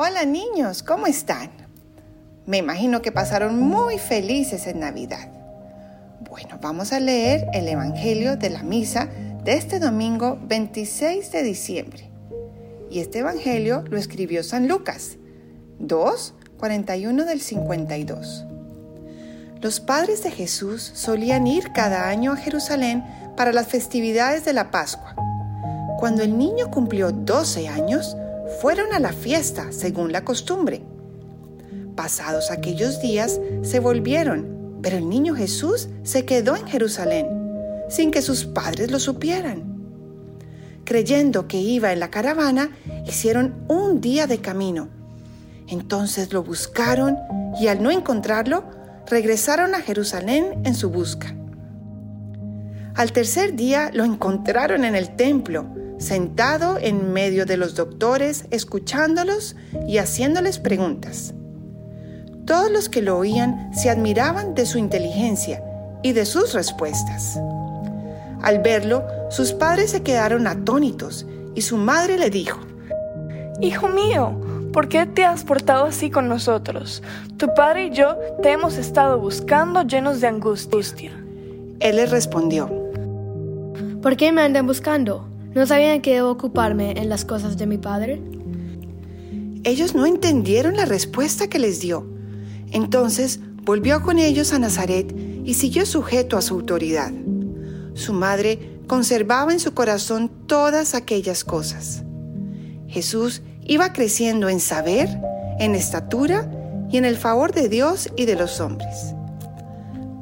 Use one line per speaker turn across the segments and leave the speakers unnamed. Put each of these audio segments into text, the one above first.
Hola niños, ¿cómo están? Me imagino que pasaron muy felices en Navidad. Bueno, vamos a leer el Evangelio de la Misa de este domingo 26 de diciembre. Y este Evangelio lo escribió San Lucas, 2, 41 del 52. Los padres de Jesús solían ir cada año a Jerusalén para las festividades de la Pascua. Cuando el niño cumplió 12 años, fueron a la fiesta según la costumbre. Pasados aquellos días, se volvieron, pero el niño Jesús se quedó en Jerusalén, sin que sus padres lo supieran. Creyendo que iba en la caravana, hicieron un día de camino. Entonces lo buscaron y al no encontrarlo, regresaron a Jerusalén en su busca. Al tercer día lo encontraron en el templo, sentado en medio de los doctores, escuchándolos y haciéndoles preguntas. Todos los que lo oían se admiraban de su inteligencia y de sus respuestas. Al verlo, sus padres se quedaron atónitos y su madre le dijo,
Hijo mío, ¿por qué te has portado así con nosotros? Tu padre y yo te hemos estado buscando llenos de angustia.
Él le respondió,
¿Por qué me andan buscando? ¿No sabían que debo ocuparme en las cosas de mi padre?
Ellos no entendieron la respuesta que les dio. Entonces volvió con ellos a Nazaret y siguió sujeto a su autoridad. Su madre conservaba en su corazón todas aquellas cosas. Jesús iba creciendo en saber, en estatura y en el favor de Dios y de los hombres.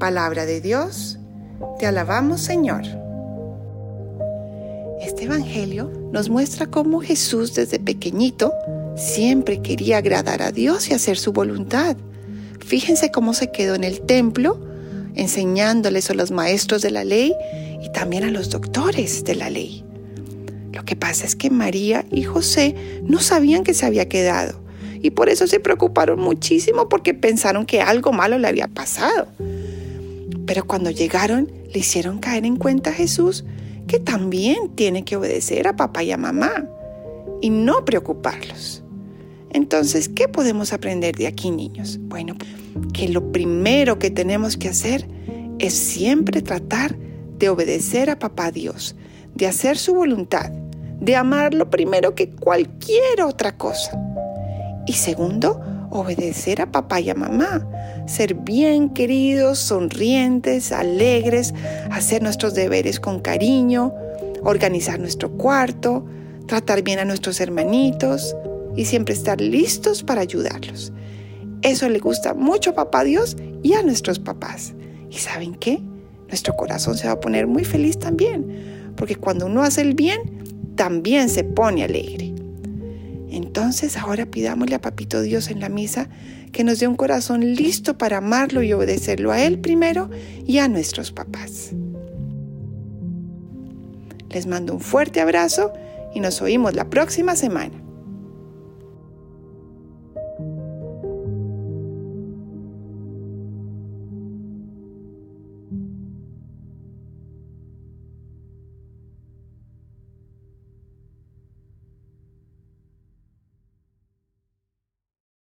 Palabra de Dios, te alabamos Señor. Este Evangelio nos muestra cómo Jesús desde pequeñito siempre quería agradar a Dios y hacer su voluntad. Fíjense cómo se quedó en el templo enseñándoles a los maestros de la ley y también a los doctores de la ley. Lo que pasa es que María y José no sabían que se había quedado y por eso se preocuparon muchísimo porque pensaron que algo malo le había pasado. Pero cuando llegaron le hicieron caer en cuenta a Jesús que también tiene que obedecer a papá y a mamá y no preocuparlos. Entonces, ¿qué podemos aprender de aquí, niños? Bueno, que lo primero que tenemos que hacer es siempre tratar de obedecer a papá Dios, de hacer su voluntad, de amarlo primero que cualquier otra cosa. Y segundo, obedecer a papá y a mamá, ser bien queridos, sonrientes, alegres, hacer nuestros deberes con cariño, organizar nuestro cuarto, tratar bien a nuestros hermanitos y siempre estar listos para ayudarlos. Eso le gusta mucho a papá Dios y a nuestros papás. ¿Y saben qué? Nuestro corazón se va a poner muy feliz también, porque cuando uno hace el bien, también se pone alegre. Entonces ahora pidámosle a Papito Dios en la misa que nos dé un corazón listo para amarlo y obedecerlo a Él primero y a nuestros papás. Les mando un fuerte abrazo y nos oímos la próxima semana.